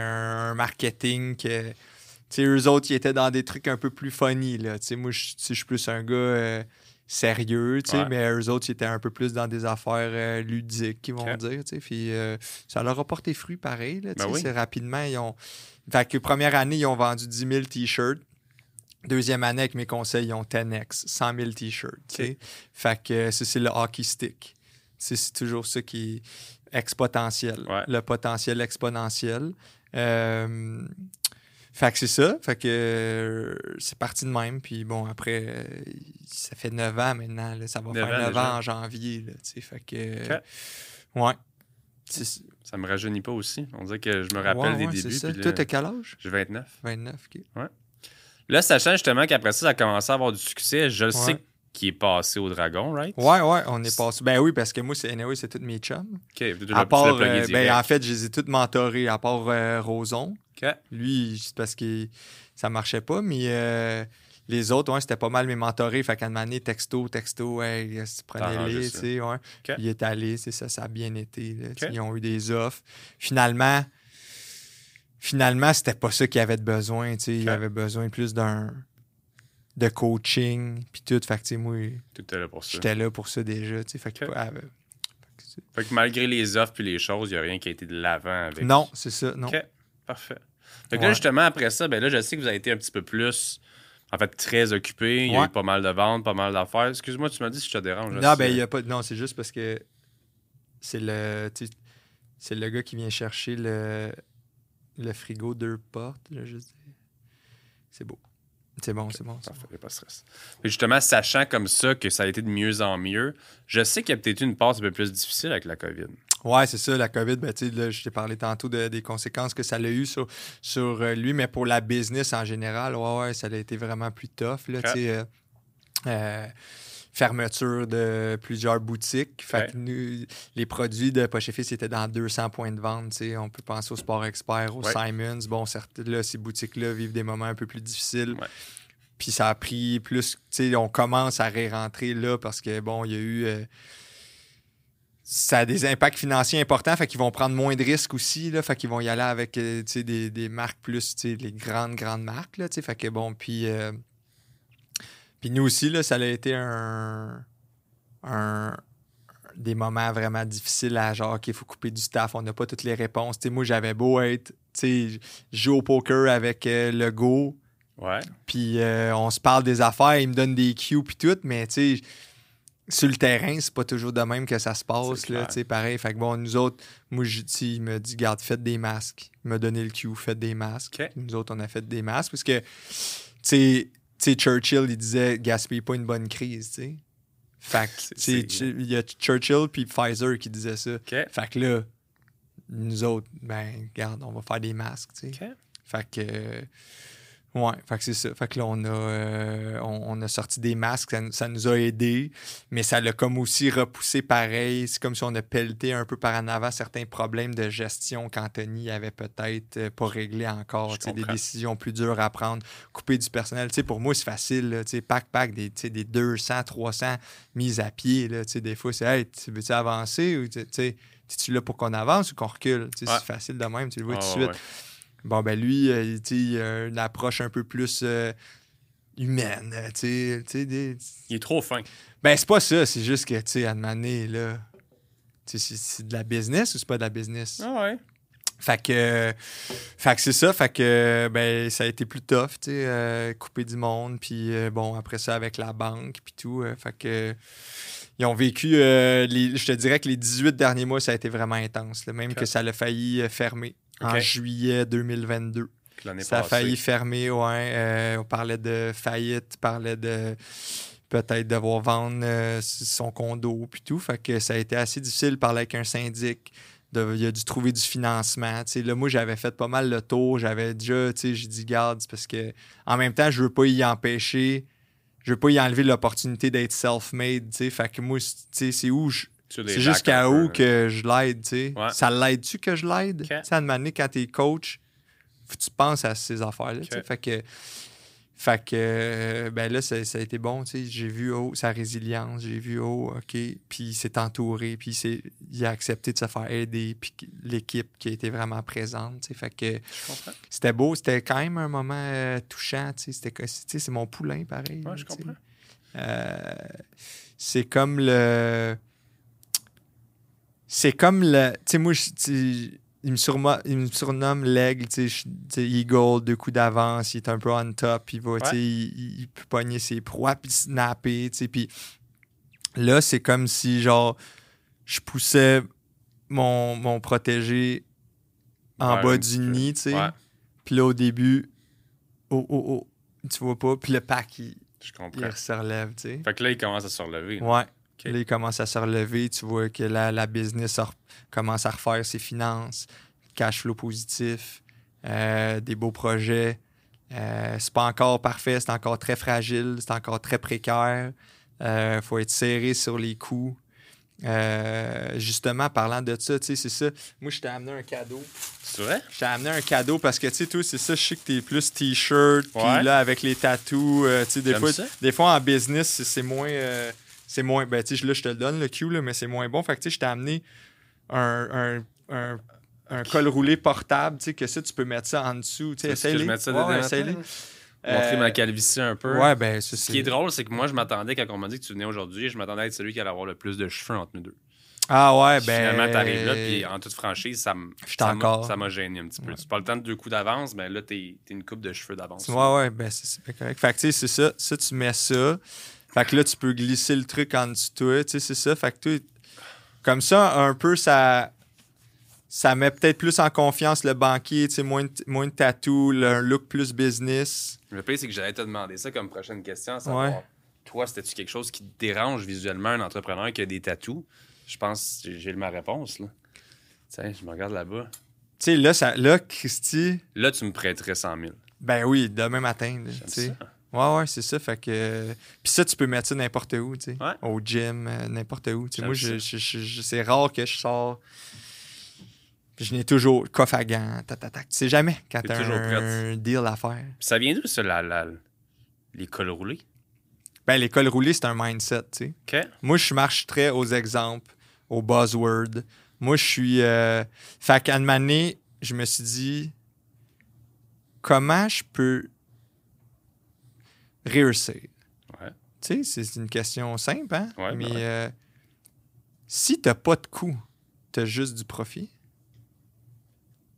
un marketing que. Sais, eux autres, ils étaient dans des trucs un peu plus funny, là. Moi, je suis plus un gars euh, sérieux, Ouais. mais eux autres, ils étaient un peu plus dans des affaires euh, ludiques, ils vont dire. Puis euh, ça leur a porté fruit pareil, là, Ben oui. Rapidement, ils ont... Fait que première année, ils ont vendu 10 000 T-shirts. Deuxième année, avec mes conseils, ils ont 10X, 100 000 T-shirts. Fait que ça, c'est le hockey stick. C'est c'est toujours ça qui est exponentiel. Ouais. Le potentiel exponentiel. Euh, fait que c'est ça. Fait que euh, c'est parti de même. Puis bon, après, euh, ça fait 9 ans maintenant. là. Ça va faire ans 9 déjà. ans en janvier. Là, tu sais. fait que. Ok. Ouais. Ça me rajeunit pas aussi. On dirait que je me rappelle ouais, des ouais, débuts. ça. Toi, t'as quel âge? J'ai 29. 29, ok. Là, sachant justement qu'après ça, ça a commencé à avoir du succès, je le sais Ouais. qu'il est passé au Dragon, right? Ouais, ouais, on est passé. Ben oui, parce que moi, c'est anyway, c'est tous mes chums. Ok, À part, euh, ben, en fait, je les ai tous mentorés, à part euh, Roson. Lui, c'est parce que ça marchait pas, mais euh, les autres, ouais, c'était pas mal mes mentorés. Fait qu'à un moment donné, texto, texto, hey, prenez-les, tu sais, ouais. Il est allé, c'est ça, ça a bien été. là. Ils ont eu des offres. Finalement, finalement, c'était pas ça qu'ils avaient besoin, tu sais. Ils avaient besoin plus d'un de coaching, puis tout. Fait que, moi, Tout était là pour ça. j'étais là pour ça déjà, tu sais. Que, Fait que malgré les offres puis les choses, il n'y a rien qui a été de l'avant avec. Non, c'est ça, non. OK. Parfait. Fait que là, justement, après ça, ben là, je sais que vous avez été un petit peu plus, en fait, très occupé. Il y a eu pas mal de ventes, pas mal d'affaires. Excuse-moi, tu m'as dit si je te dérange. Non, ben, il y a pas. Non, c'est juste parce que c'est le. C'est le gars qui vient chercher le, le frigo deux portes. Là, je dis. C'est beau. C'est bon, c'est bon. Parfait, a pas de stress. Et justement, sachant comme ça que ça a été de mieux en mieux, je sais qu'il y a peut-être eu une passe un peu plus difficile avec la COVID. Ouais, c'est ça, la COVID. Ben, là, je t'ai parlé tantôt de- des conséquences que ça a eu sur, sur euh, lui, mais pour la business en général, ouais, ouais, ça a été vraiment plus tough. Là, euh, euh, fermeture de plusieurs boutiques. Fait Ouais. que nous, les produits de Poche et Fils étaient dans 200 points de vente. On peut penser au Sport Expert, au Ouais. Simons. Bon, certes, là, ces boutiques-là vivent des moments un peu plus difficiles. Puis ça a pris plus. On commence à ré-rentrer là parce que, bon, il y a eu. euh, ça a des impacts financiers importants, fait qu'ils vont prendre moins de risques aussi, là, fait qu'ils vont y aller avec euh, des, des marques plus, les grandes, grandes marques, là, fait que bon, puis, euh, puis nous aussi, là, ça a été un, un- des moments vraiment difficiles à genre, OK, il faut couper du staff, on n'a pas toutes les réponses, moi, j'avais beau être, tu sais, je joue au poker avec euh, le go, Ouais. puis euh, on se parle des affaires, il me donne des cues puis tout, mais tu sais, sur le terrain, c'est pas toujours de même que ça se passe, C'est là, pareil. Fait que bon, nous autres, moi, il me dit, garde, faites des masques. Il m'a donné le cue, faites des masques. Nous autres, on a fait des masques parce que, tu sais, Churchill, il disait, gaspille pas une bonne crise, tu sais. Fait que, il y a Churchill puis Pfizer qui disaient ça. Fait que là, nous autres, ben, regarde, on va faire des masques, tu sais. Fait que. euh, ouais, fait que c'est ça. Fait que là, on a, euh, on, on a sorti des masques, ça, nous- ça nous a aidés, mais ça l'a comme aussi repoussé pareil. C'est comme si on a pelleté un peu par en avant certains problèmes de gestion qu'Anthony avait peut-être euh, pas réglé encore. Des décisions plus dures à prendre, couper du personnel. Pour moi, c'est facile. là, tu sais, pack, pack, des, des 200, 300 mises à pied. Là, des fois, c'est Hey, tu veux-tu avancer ou tu là pour qu'on avance ou qu'on recule? Ouais. C'est facile de même, tu le vois Ouais, tout de ouais, suite. Bon, ben lui, euh, il a une approche un peu plus euh, humaine. euh, tu sais, tu sais, des- Il est trop fin. Ben, c'est pas ça, c'est juste que, tu sais, à un moment donné, là, c'est- de la business ou c'est pas de la business? Ah ouais. Fait que, fait que c'est ça, fait que, ben, ça a été plus tough, tu sais, euh, couper du monde, puis euh, bon, après ça, avec la banque, puis tout, fait que, ils ont vécu, les- je te dirais que les 18 derniers mois, ça a été vraiment intense, là, même que ça l'a failli euh, en juillet 2022. L'année Ça a failli fermer, ouais. Euh, on parlait de faillite, on parlait de peut-être devoir vendre euh, son condo puis tout. Fait que ça a été assez difficile de parler avec un syndic. De, il a dû trouver du financement. Tu sais, là, moi, j'avais fait pas mal le tour. J'avais déjà, tu sais, j'ai dit, garde, parce que en même temps, je veux pas y empêcher. Je veux pas y enlever l'opportunité d'être self-made. Fait que moi, c'est- où je, c'est jusqu'à où que je l'aide, tu sais. Ouais. Ça l'aide-tu que je l'aide? Ok. Tu sais, à quand t'es coach, faut que tu penses à ces affaires-là, tu sais. Ok. Fait que, Fait que, euh, ben là, ça, ça a été bon, tu sais. J'ai vu oh, sa résilience, j'ai vu oh, OK. Puis il s'est entouré, puis il, il a accepté de se faire aider, puis l'équipe qui a été vraiment présente, tu sais. Fait que Je comprends. c'était beau, c'était quand même un moment euh, touchant, tu sais. C'était c'est mon poulain, pareil. Ouais, je comprends. Euh, c'est comme le. C'est comme le. Tu sais, moi, il me, surma- il me surnomme l'aigle, tu sais, Eagle, deux coups d'avance, il est un peu on top, il va, tu sais, il, il peut pogner ses proies, puis snapper, tu sais, puis là, c'est comme si, genre, je poussais mon, mon protégé en bas du nid, tu sais, Ouais, puis là, au début, oh, oh, oh, tu vois pas, puis le pack, il, je comprends. il se relève, tu sais. Fait que là, il commence à se relever. là. Ouais. Là, il commence à se relever. Tu vois que la, la business commence à refaire ses finances, cash flow positif, euh, des beaux projets. Euh, c'est pas encore parfait, c'est encore très fragile, c'est encore très précaire. Il faut être serré sur les coups. Euh, justement, parlant de ça, tu sais, c'est ça. Moi, je t'ai amené un cadeau. C'est vrai? Je t'ai amené un cadeau parce que, tu sais, toi, c'est ça, je sais que t'es plus t-shirt, puis là, avec les tatous, euh, tu sais, des fois, ça. des fois, en business, c'est- c'est moins. euh, c'est moins. Ben, tu sais, là, je te le donne, le Q, là, mais c'est moins bon. Fait que, tu sais, je t'ai amené un, un, un, un col roulé portable, tu sais, que ça, tu peux mettre ça en dessous. Tu sais, que je mette ça dedans? ouais. Montrer Euh, ma calvitie un peu. Ouais, ben, Ce c'est. qui est drôle, c'est que moi, je m'attendais, quand on m'a dit que tu venais aujourd'hui, je m'attendais à être celui qui allait avoir le plus de cheveux entre nous deux. Ah, ouais, ben. Finalement, t'arrives là, puis en toute franchise, ça m'a- gêné un petit peu. Ouais. Tu parles le temps de deux coups d'avance, mais là, t'es t'es une coupe de cheveux d'avance. Ouais, ouais, ben, c'est correct. Fait que, tu sais, c'est ça. Ça, tu mets ça. Fait que là, tu peux glisser le truc en dessous de toi. Tu sais, c'est ça. Fait que, toi, comme ça, un peu, ça. Ça met peut-être plus en confiance le banquier, tu sais, moins, de- moins de tatou, un look plus business. Le pire, c'est que j'allais te demander ça comme prochaine question. savoir, Ouais. Toi, c'était-tu quelque chose qui te dérange visuellement un entrepreneur qui a des tatous? Je pense que j'ai ma réponse, là. Tiens, je me regarde là-bas. Tu sais, là, ça, là, Christy, Là, tu me prêterais 100 000. ben oui, demain matin, tu sais. Ouais, ouais, c'est ça. Fait que. Puis ça, tu peux mettre ça n'importe où, tu sais. Ouais. Au gym, euh, n'importe où. Tu sais, J'aime moi, je, je- je- c'est rare que je sors. Je n'ai toujours coffre à gants, tac, tac, tac. Tu sais jamais quand t'as un deal à faire. Puis ça vient d'où, ça, la, la- les cols roulés? Ben, l'école roulée, c'est un mindset, tu sais. Moi, je marche très aux exemples, aux buzzwords. Moi, je suis. Euh... Fait qu'à un moment donné, je me suis dit, comment je peux réussir? Ouais. Tu sais, c'est une question simple, hein? Ouais, Mais ben ouais. euh, si t'as pas de coût, t'as juste du profit?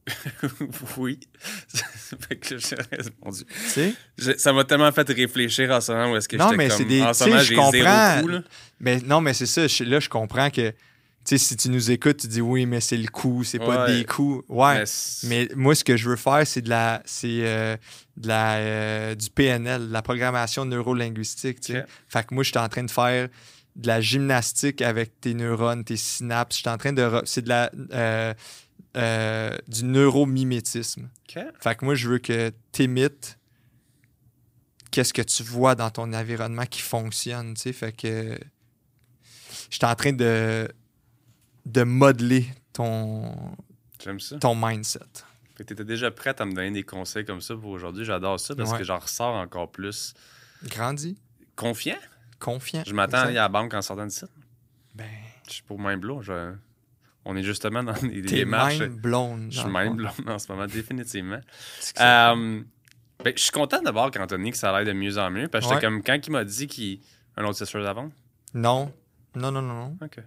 oui. fait que? Je- ça m'a tellement fait réfléchir en ce moment où est-ce que Non, mais comme... c'est des- En ce moment, je j'ai comprends. zéro coup, là. Mais non, mais c'est ça. là, je comprends que, sais, si tu nous écoutes, tu dis oui, mais c'est le coût, c'est pas Ouais. des coûts. Ouais. Mais moi, ce que je veux faire, c'est de la, c'est euh, de la, euh, du PNL, de la programmation neurolinguistique. tu sais. Fait que moi, je suis en train de faire de la gymnastique avec tes neurones, tes synapses. Je suis en train de, c'est de la, euh, du neuromimétisme. OK. Fait que moi, je veux que tu imites qu'est-ce que tu vois dans ton environnement qui fonctionne. tu sais. Fait que je suis en train de, de modeler ton, ça. ton mindset. Fait que t'étais déjà prête à me donner des conseils comme ça pour aujourd'hui. J'adore ça parce Ouais. que j'en ressors encore plus Grandi, confiant. confiant. Je m'attends à aller à la banque en sortant d'ici. Ben, Je suis pour mind blown. Je- On est justement dans des démarches. mind. Je suis mind blown en ce moment, définitivement. Euh, ben, je suis content d'abord qu'Anthony, que ça a l'air de mieux en mieux. Parce que Ouais. comme quand il m'a dit qu'il un autre t-shirt avant. Non. Non, non, non, non. OK.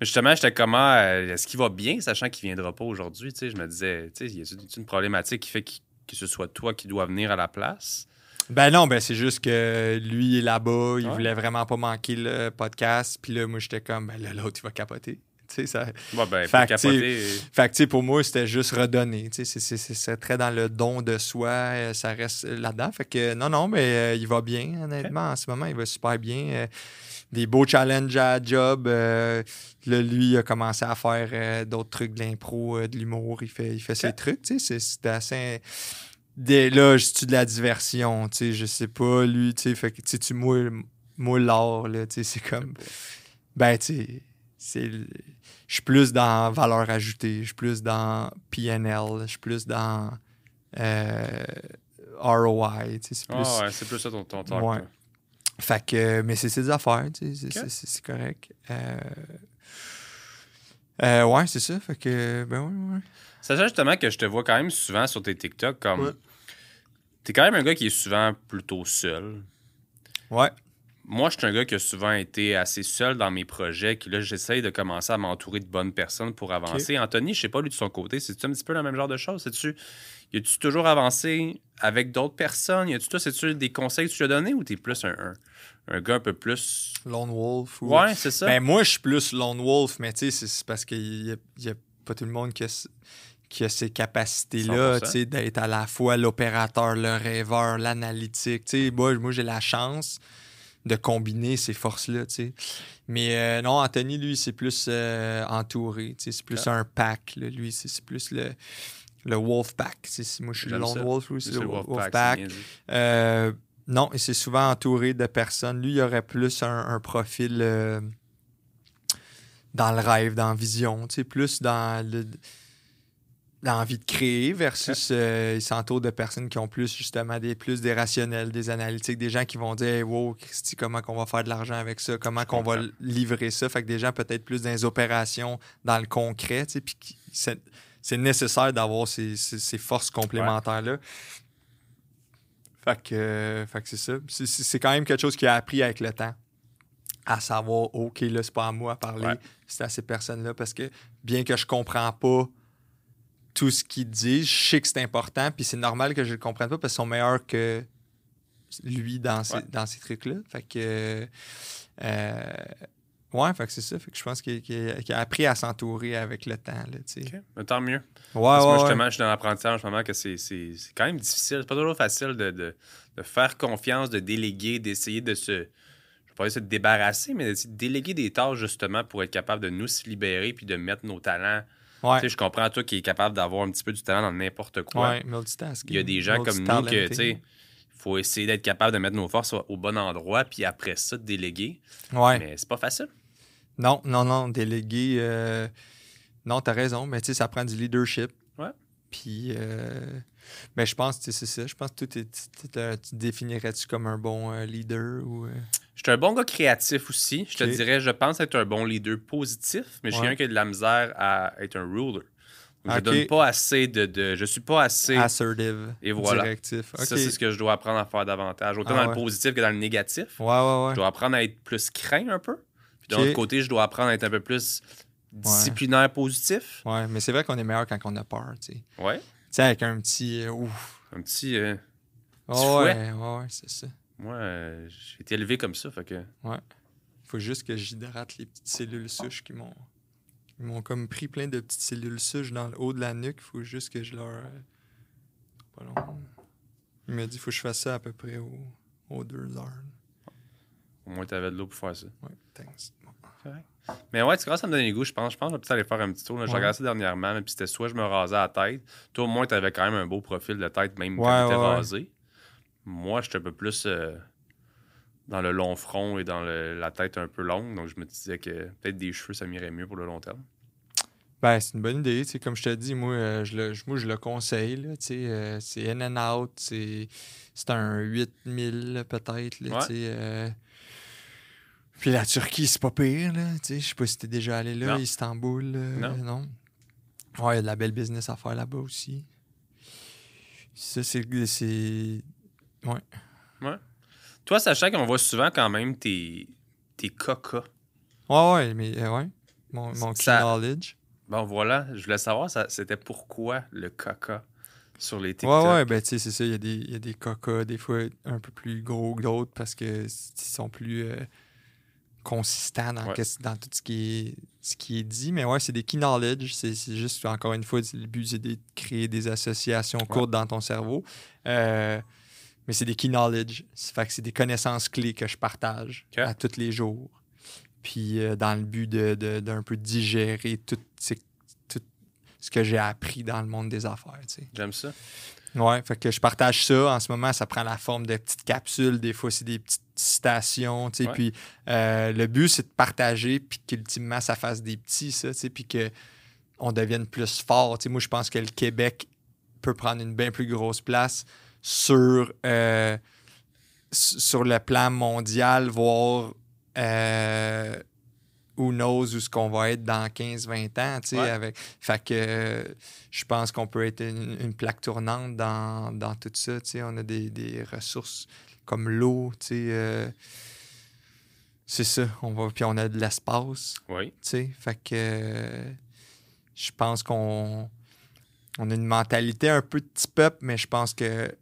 Mais justement, j'étais comment. euh, Est-ce qu'il va bien, sachant qu'il viendra pas aujourd'hui? Tu sais, Je me disais, tu sais, y a une problématique qui fait que ce soit toi qui dois venir à la place? Ben non, ben c'est juste que lui il est là-bas, il Ouais. voulait vraiment pas manquer le podcast. Puis là, moi, j'étais comme, ben là, l'autre, il va capoter. Tu sais, ça... Ouais, ben, Fait que, capoter. Fait que, tu sais, pour moi, c'était juste redonner. Tu sais, c'est- c'est- c'est c'est très dans le don de soi. euh, Ça reste là-dedans. Fait que, non, non, mais euh, il va bien, honnêtement. En ce moment, il va super bien. Euh, des beaux challenges à job. euh, là, lui, il a commencé à faire euh, d'autres trucs de l'impro, euh, de l'humour. Il fait, il fait ses trucs. Tu sais, c'est- c'est assez. Des, là, je suis de la diversion. Tu sais, je sais pas, lui, tu sais, fait que, tu sais, tu moules l'or, là. Tu sais, c'est comme. Ben, tu sais, c'est. Je suis plus dans valeur ajoutée, je suis plus dans PNL, je suis plus dans euh, ROI. tu sais, C'est plus. Ah ouais, c'est plus ça ton, ton talk. Ouais. Fait que, mais c'est ses affaires, tu sais, c'est- correct. Euh, euh, ouais, c'est ça. Fait que, ben ouais, ouais. Sachant justement que je te vois quand même souvent sur tes TikTok comme. Ouais. T'es quand même un gars qui est souvent plutôt seul. Ouais. Moi, je suis un gars qui a souvent été assez seul dans mes projets, que là, j'essaye de commencer à m'entourer de bonnes personnes pour avancer. Anthony, je sais pas, lui, de son côté, c'est-tu un petit peu le même genre de choses? C'est-tu, y a-tu toujours avancé avec d'autres personnes? Y a-tu, toi, c'est-tu des conseils que tu lui as donnés ou t'es plus un, un, un gars un peu plus. Lone Wolf. Ou... Ouais, c'est ça. Ben, moi, je suis plus Lone Wolf, mais tu sais, c'est- c'est parce qu'il n'y a, il y a pas tout le monde qui a, ce- qui a ces capacités-là, 100%. tu sais, d'être à la fois l'opérateur, le rêveur, l'analytique. Tu moi j'ai la chance de combiner ces forces-là, tu sais. Mais euh, non, Anthony, lui, c'est plus euh, entouré, tu sais, c'est plus un pack, là. lui, c'est c'est plus le, le wolf pack. tu sais, moi, je suis le lone wolf, lui, c'est le wolf, pack. Euh, non, et c'est souvent entouré de personnes. Lui, il aurait plus un, un profil dans le rêve, dans la vision, tu sais, plus dans le l'envie de créer versus euh, il s'entoure de personnes qui ont plus justement des plus des rationnels, des analytiques, des gens qui vont dire hey, wow, Christy, comment qu'on va faire de l'argent avec ça, comment qu'on va livrer ça. Fait que des gens peut-être plus dans les opérations, dans le concret, tu sais, c'est c'est nécessaire d'avoir ces, ces- ces forces complémentaires-là. Fait que, euh, fait que c'est ça. C'est- C'est c'est quand même quelque chose qui a appris avec le temps. À savoir, OK, là, c'est pas à moi à parler, Ouais. c'est à ces personnes-là. Parce que bien que je comprends pas tout ce qu'ils disent, je sais que c'est important, puis c'est normal que je le comprenne pas parce qu'ils sont meilleurs que lui dans ces, Ouais. dans ces trucs-là. Fait que. euh, ouais, fait que c'est ça. Fait que je pense qu'il a appris à s'entourer avec le temps, là. Mais tant mieux. Ouais, Parce que ouais, justement, je suis dans l'apprentissage en ce moment que c'est quand même difficile. C'est pas toujours facile de, de- de faire confiance, de déléguer, d'essayer de se. Je vais pas dire se débarrasser, mais de déléguer des tâches justement pour être capable de nous se libérer puis de mettre nos talents. Ouais, Tu sais, je comprends toi qui est capable d'avoir un petit peu du talent dans n'importe quoi. ouais, multitasking. Il y a des gens comme nous que, tu sais, il faut essayer d'être capable de mettre nos forces au, bon endroit, puis après ça, de déléguer. Ouais. Mais c'est pas facile. Non, non, non, déléguer. euh, Non, t'as raison, mais tu sais, ça prend du leadership. Ouais. Puis, euh, ben, je pense, sais, c'est ça. Je pense que tu te tu te définirais-tu comme un bon euh, leader ou. euh, Je suis un bon gars créatif aussi. Je te dirais, je pense être un bon leader positif, mais je suis quelqu'un qui a de la misère à être un ruler. Je Ok. donne pas assez de, de- Je suis pas assez. assertive, Et voilà. directif. Ça, c'est ce que je dois apprendre à faire davantage. Autant Ah dans ouais. le positif que dans le négatif. Ouais, ouais, ouais. Je dois apprendre à être plus craint un peu. Puis de Ok. l'autre côté, je dois apprendre à être un peu plus disciplinaire positif. Ouais, mais c'est vrai qu'on est meilleur quand on a peur, tu sais. Tu Ouais. Sais, avec un petit. euh, ouf. Un petit. euh, Ouais, ouais, ouais, ouais, c'est ça. Moi, euh, j'ai été élevé comme ça. Fait que. Faut juste que j'hydrate les petites cellules souches qui m'ont. Ils m'ont comme pris plein de petites cellules souches dans le haut de la nuque. Faut juste que je leur. euh, Pas long. Il m'a dit faut que je fasse ça à peu près aux, aux deux heures. Au moins, tu avais de l'eau pour faire ça. Ouais, thanks. Mais ouais, tu commences à me donner le goût, je pense. Je pense que je vais peut-être aller faire un petit tour. J'ai Ouais. regardé ça dernièrement, là, puis c'était soit je me rasais la tête. Toi, au moins, tu avais quand même un beau profil de tête, même Ouais, quand tu étais ouais, rasé. Moi, j'étais un peu plus euh, dans le long front et dans le- la tête un peu longue. Donc, je me disais que peut-être des cheveux, ça m'irait mieux pour le long terme. Ben, c'est une bonne idée. Comme je te dis, moi, euh, je le, je- moi, je le conseille. euh, c'est in and out. C'est un 8000 là, peut-être. là, Ouais. tu sais, euh. Puis la Turquie, c'est pas pire. là, tu sais, Je sais pas si t'es déjà allé là, Non. Istanbul. euh, Non. non. Ouais, il y a de la belle business à faire là-bas aussi. Ça, c'est. c'est- Toi, sachant qu'on voit souvent quand même tes, tes cocas. Ouais, ouais, mais euh, ouais. Mon, mon Ça- knowledge. Bon, voilà, je voulais savoir, ça- c'était pourquoi le caca sur les TikTok. Ouais, ouais, ben tu sais, c'est ça. Il y, a des- il y a des cocas, des fois un peu plus gros que d'autres parce que s- ils sont plus euh, consistants dans, Ouais. qu'est-ce- dans tout ce qui, est, ce qui est dit. Mais ouais, c'est des key knowledge. C'est juste, encore une fois, le but, c'est de créer des associations courtes dans ton cerveau. Euh, mais c'est des key knowledge. Fait que c'est des connaissances clés que je partage à tous les jours. Puis euh, dans le but de- de- d'un peu digérer tout, ce que j'ai appris dans le monde des affaires. tu sais. J'aime ça. Ouais, fait que je partage ça. En ce moment, ça prend la forme de petites capsules. Des fois, c'est des petites citations. tu sais. Ouais. Puis euh, le but, c'est de partager, puis qu'ultimement, ça fasse des petits, ça, tu sais, puis qu'on devienne plus fort. Tu sais, moi, je pense que le Québec peut prendre une bien plus grosse place sur, euh, sur le plan mondial, voir euh, who knows où ce qu'on va être dans 15-20 ans. tu sais, Ouais. Avec, fait que je pense qu'on peut être une, une plaque tournante dans, dans tout ça. tu sais. On a des, des ressources comme l'eau. tu sais, euh, c'est ça. On va, puis on a de l'espace. Oui. tu sais. Fait que euh, je pense qu'on on a une mentalité un peu de petit peuple, mais je pense que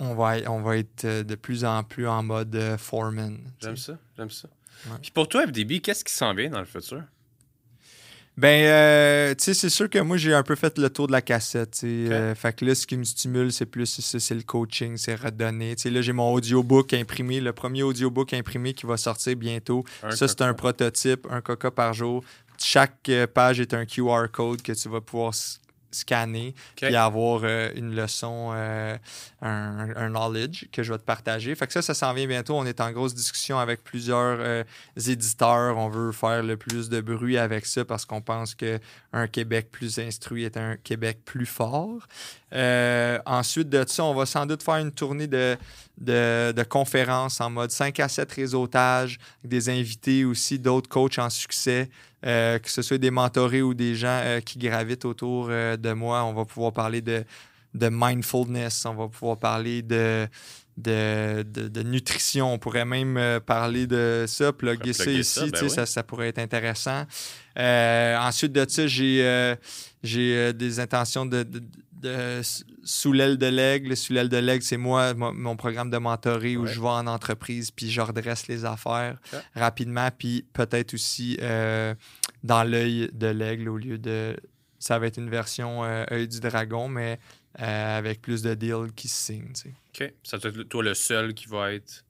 on va, on va être euh, de plus en plus en mode foreman. J'aime ça. J'aime ça. Ouais. Puis pour toi, FDB, qu'est-ce qui s'en vient dans le futur? Ben, euh, tu sais, c'est sûr que moi, j'ai un peu fait le tour de la cassette. tu sais. Ok. Euh, fait que là, ce qui me stimule, c'est plus ça, c'est le coaching, c'est redonner. Tu sais, là, j'ai mon audiobook imprimé, le premier audiobook imprimé qui va sortir bientôt. Un ça, c'est un prototype, un coca par jour. Chaque euh, page est un QR code que tu vas pouvoir scanner Ok. puis avoir euh, une leçon, euh, un, un knowledge que je vais te partager. Fait que ça, ça s'en vient bientôt. On est en grosse discussion avec plusieurs euh, éditeurs. On veut faire le plus de bruit avec ça parce qu'on pense qu'un Québec plus instruit est un Québec plus fort. Euh, ensuite de ça, on va sans doute faire une tournée de, de, conférences en mode 5 à 7 réseautage, des invités aussi, d'autres coachs en succès, euh, que ce soit des mentorés ou des gens euh, qui gravitent autour de moi. On va pouvoir parler de, de mindfulness, on va pouvoir parler de, de, de- de nutrition, on pourrait même euh, parler de ça, plugger ça ici, ça, ben oui. ça, ça pourrait être intéressant. Euh, ensuite de ça, j'ai euh, j'ai euh, des intentions de, de- de- sous l'aile de l'aigle. Sous l'aile de l'aigle, c'est moi, mon, programme de mentoré où je vais en entreprise puis je redresse les affaires rapidement. Puis peut-être aussi dans l'œil de l'aigle au lieu de. Ça va être une version œil du dragon, mais euh, avec plus de deals qui se signent. tu sais. OK. Ça doit être toi le seul qui va être.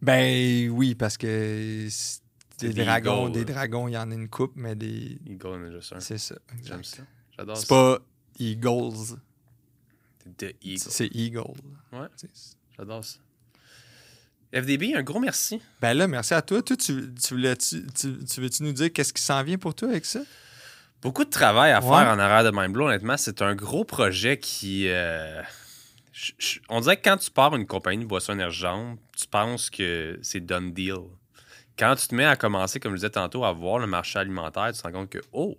Ben oui, parce que c'est- C'est des des dragons, eagles. des dragons, il y en a une coupe, mais des. Eagle en a juste un. C'est ça. J'aime ça. J'adore C'est ça. pas Eagles, The Eagle. c'est Eagle. Ouais. C'est- J'adore ça. FDB, un gros merci. Ben là, merci à toi. Toi, tu, tu, voulais-tu- tu, tu veux-tu nous dire qu'est-ce qui s'en vient pour toi avec ça? Beaucoup de travail à faire en arrière de Mindblow, honnêtement. C'est un gros projet qui. euh, je- je- on dirait que quand tu pars une compagnie de boissons énergentes, tu penses que c'est done deal. Quand tu te mets à commencer, comme je disais tantôt, à voir le marché alimentaire, tu te rends compte que, oh,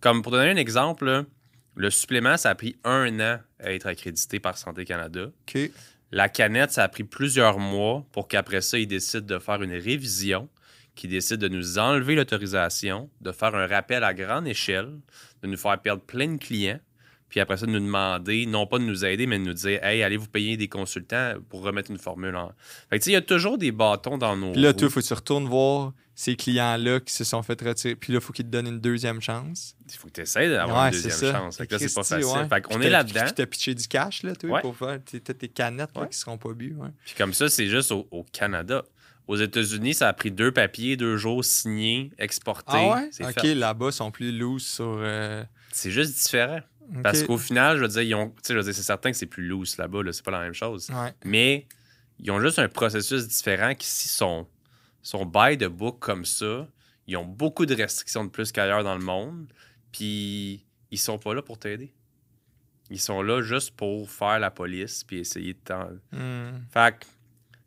comme pour donner un exemple, là, le supplément, ça a pris un an à être accrédité par Santé Canada. OK. La canette, ça a pris plusieurs mois pour qu'après ça, ils décident de faire une révision, qu'ils décident de nous enlever l'autorisation, de faire un rappel à grande échelle, de nous faire perdre plein de clients, puis après ça, de nous demander, non pas de nous aider, mais de nous dire, hey, allez vous payer des consultants pour remettre une formule en. Fait que tu sais, il y a toujours des bâtons dans nos. Puis là, il faut que tu retournes voir ces clients-là qui se sont fait retirer. Puis là, il faut qu'ils te donnent une deuxième chance. Il faut que tu essaies d'avoir Ouais, une deuxième chance. Fait que là, c'est pas facile. ouais. Fait qu'on est là-dedans. Puis t'as pitché du cash, là, toi, Ouais. pour faire tes, tes- tes canettes là, qui seront pas bues. Puis comme ça, c'est juste au, au Canada. Aux États-Unis, ça a pris deux papiers, deux jours signés, exportés. Ah ouais? C'est OK, là-bas, ils sont plus loose sur... euh, C'est juste différent. Parce qu'au final, je veux dire, ils ont, je veux dire, c'est certain que c'est plus loose là-bas, là, c'est pas la même chose. Ouais. Mais ils ont juste un processus différent qui, s'ils sont, sont by the book comme ça, ils ont beaucoup de restrictions de plus qu'ailleurs dans le monde, puis ils sont pas là pour t'aider. Ils sont là juste pour faire la police puis essayer de t'en... Hmm. Fait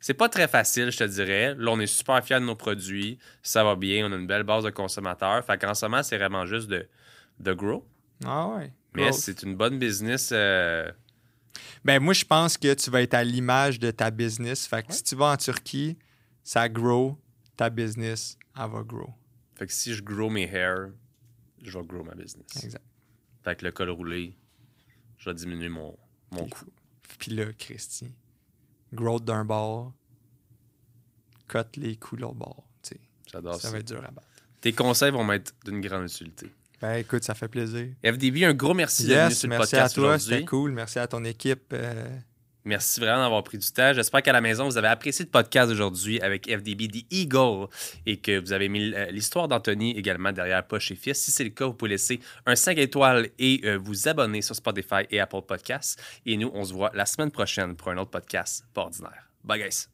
c'est pas très facile, je te dirais. Là, on est super fiers de nos produits. Ça va bien. On a une belle base de consommateurs. Fait qu'en ce moment, c'est vraiment juste de, de grow. Ah ouais. Mais c'est une bonne business. euh, Ben moi, je pense que tu vas être à l'image de ta business. Fait que si tu vas en Turquie, ça grow, ta business, elle va grow. Fait que si je grow mes hair, je vais grow ma business. Exact. Fait que le col roulé, je vais diminuer mon, mon coût. Puis là, Christy, growth d'un bord, cut les coups de l'autre bord. J'adore Ça ça. va être dur à battre. Tes conseils vont m'être d'une grande utilité. Ben écoute, ça fait plaisir. FDB, un gros merci d'être venu Yes, sur le merci à toi, c'était cool. Merci à ton équipe. euh, Merci vraiment d'avoir pris du temps. J'espère qu'à la maison, vous avez apprécié le podcast d'aujourd'hui avec FDB The Eagle et que vous avez mis euh, l'histoire d'Anthony également derrière Poche et Fils. Si c'est le cas, vous pouvez laisser un 5 étoiles et euh, vous abonner sur Spotify et Apple Podcasts. Et nous, on se voit la semaine prochaine pour un autre podcast pas ordinaire. Bye guys!